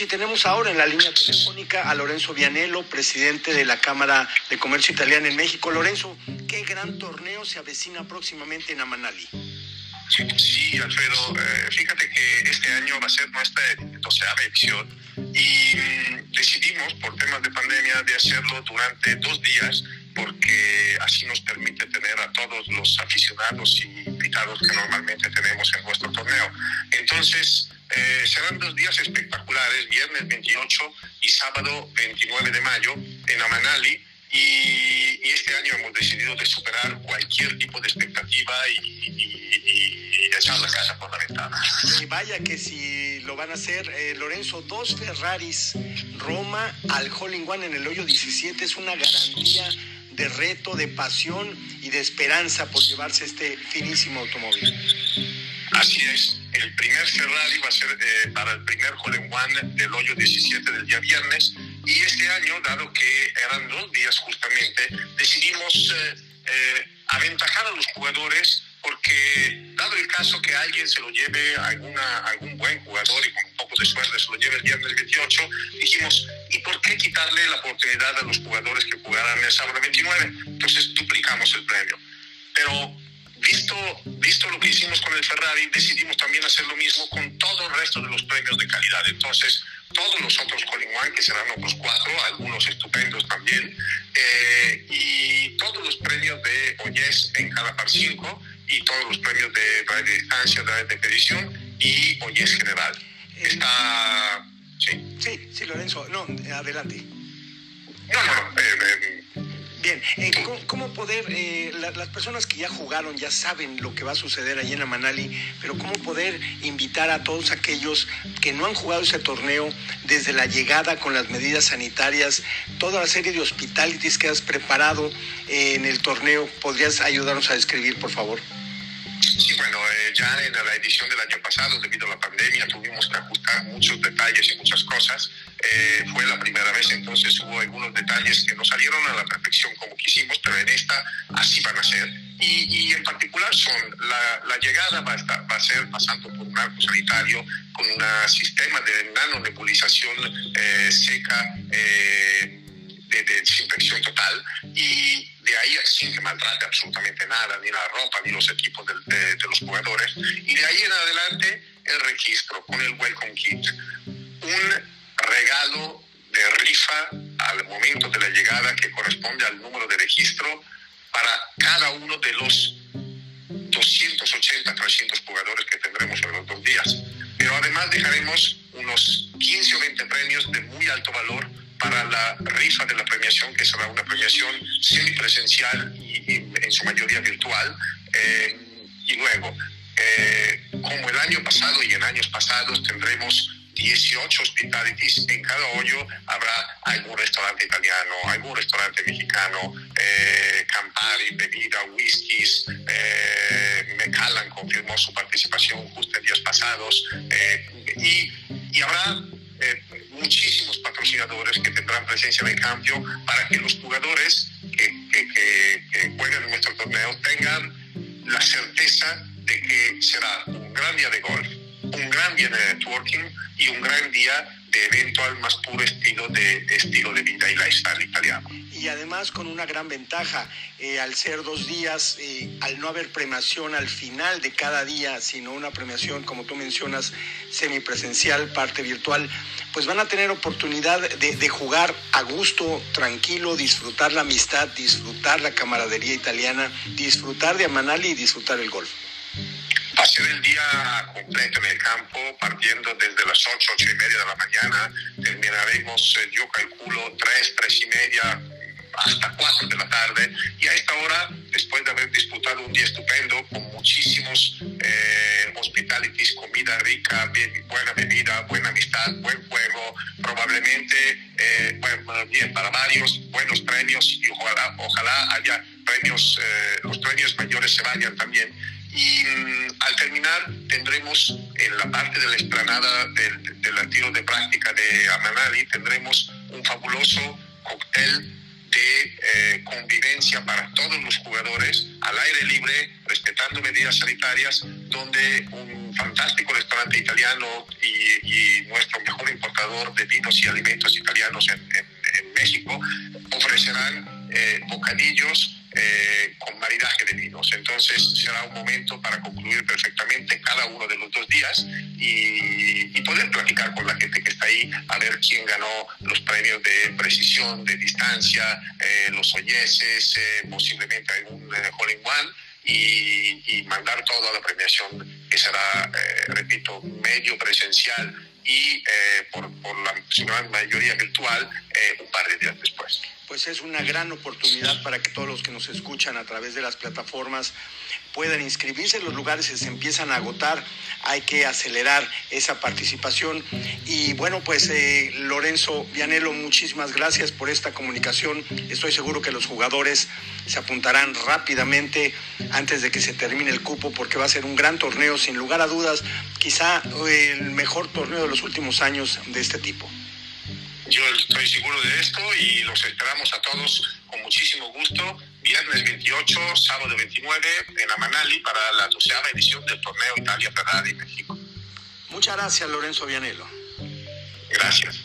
Y tenemos ahora en la línea telefónica a Lorenzo Vianello, presidente de la Cámara de Comercio Italiana en México. Lorenzo, ¿qué gran torneo se avecina próximamente en Amanali? Sí, Alfredo, eh, fíjate que este año va a ser nuestra doceava edición y mm, decidimos por temas de pandemia de hacerlo durante dos días porque así nos permite tener a todos los aficionados y invitados que normalmente tenemos en nuestro torneo. Entonces, eh, serán dos días espectaculares, viernes 28 y sábado 29 de mayo en Amanali. Y, este año hemos decidido de superar cualquier tipo de expectativa y, echar la casa por la ventana. Y vaya que si lo van a hacer, eh, Lorenzo, dos Ferraris Roma al Holling One en el hoyo 17 es una garantía de reto, de pasión y de esperanza por llevarse este finísimo automóvil. Así es, el primer Ferrari va a ser eh, para el primer Hole One del hoyo 17 del día viernes y este año, dado que eran dos días justamente, decidimos eh, eh, aventajar a los jugadores porque dado el caso que alguien se lo lleve, alguna, algún buen jugador y con un poco de suerte se lo lleve el viernes 28, dijimos, ¿y por qué quitarle la oportunidad a los jugadores que jugaran el sábado 29? Entonces duplicamos el premio. Pero visto, visto lo que hicimos con el Ferrari, decidimos también hacer lo mismo con todo el resto de los premios de calidad. Entonces, todos los otros Colin One, que serán otros cuatro, algunos estupendos también, eh, y todos los premios de OYES en cada par 5 y todos los premios de radio distancia, de, de petición y OYES general. Está... Sí, sí, sí Lorenzo. No, adelante. No, no, eh, eh Bien, eh, ¿cómo, poder, eh, las personas que ya jugaron ya saben lo que va a suceder allí en Amanali, pero cómo poder invitar a todos aquellos que no han jugado ese torneo desde la llegada con las medidas sanitarias, toda la serie de hospitalities que has preparado en el torneo, ¿podrías ayudarnos a describir, por favor? Sí, bueno, eh, ya en la edición del año pasado, debido a la pandemia, tuvimos que ajustar muchos detalles y muchas cosas. Eh, fue la primera vez, entonces hubo algunos detalles que no salieron a la perfección como quisimos, pero en esta así van a ser. Y, en particular son, la, llegada va a, estar, va a ser pasando por un arco sanitario con un sistema de nanonebulización eh, seca de, desinfección total y de sin que maltrate absolutamente nada, ni la ropa, ni los equipos de, los jugadores. Y de ahí en adelante el registro con el Welcome Kit. Un regalo de rifa al momento de la llegada que corresponde al número de registro para cada uno de los 280, 300 jugadores que tendremos en los dos días. Pero además dejaremos unos 15 o 20 premios de rifa de la premiación, que será una premiación semipresencial y, y en su mayoría virtual. Eh, y luego, eh, como el año pasado y en años pasados, tendremos 18 hospitalities. En cada hoyo habrá algún restaurante italiano, algún restaurante mexicano, eh, Campari, bebida, whiskies. Eh, confirmó su participación justo en días pasados. y, y habrá muchísimos patrocinadores que tendrán presencia en el campo para que los jugadores que, que, jueguen en nuestro torneo tengan la certeza de que será un gran día de golf, un gran día de networking y un gran día de evento al más puro estilo de, estilo de y lifestyle italiano. Y además con una gran ventaja, eh, al ser dos días, eh, al no haber premiación al final de cada día, sino una premiación, como tú mencionas, semipresencial, parte virtual, pues van a tener oportunidad de, de jugar a gusto, tranquilo, disfrutar la amistad, disfrutar la camaradería italiana, disfrutar de Amanali y disfrutar el golf. Ser el día completo en el campo, partiendo desde las 8, 8 y media de la mañana. Terminaremos, eh, yo calculo, 3, 3 y media, hasta 4 de la tarde. Y a esta hora, después de haber disputado un día estupendo, con muchísimos eh, hospitalities, comida rica, buena bebida, buena amistad, buen juego, probablemente, eh, bueno, bien, para varios, buenos premios y ojalá, ojalá haya premios, eh, los premios mayores se vayan también y mm, al terminar tendremos en la parte de la explanada del, del tiro de práctica de Amanali, tendremos un fabuloso cóctel de eh, convivencia para todos los jugadores al aire libre, respetando medidas sanitarias, donde un fantástico restaurante italiano y, nuestro mejor importador de vinos y alimentos italianos en, México ofrecerán eh, bocadillos eh, con maridaje. Entonces será un momento para concluir perfectamente cada uno de los dos días y, poder platicar con la gente que está ahí a ver quién ganó los premios de precisión, de distancia, eh, los oyeses, eh, posiblemente algún hole in one. Y, y, mandar toda la premiación que será, repito, medio presencial y por, por, la gran mayoría virtual un par de días después pues es una gran oportunidad para que todos los que nos escuchan a través de las plataformas puedan inscribirse. Los lugares se empiezan a agotar, hay que acelerar esa participación. Y bueno, pues eh, Lorenzo Vianelo, muchísimas gracias por esta comunicación. Estoy seguro que los jugadores se apuntarán rápidamente antes de que se termine el cupo porque va a ser un gran torneo, sin lugar a dudas, quizá eh, el mejor torneo de los últimos años de este tipo. Yo estoy seguro de esto y los esperamos a todos con muchísimo gusto. Viernes 28, sábado 29 en Amanali para la doceava edición del torneo Italia Ferrari México. Muchas gracias, Lorenzo Vianelo. Gracias.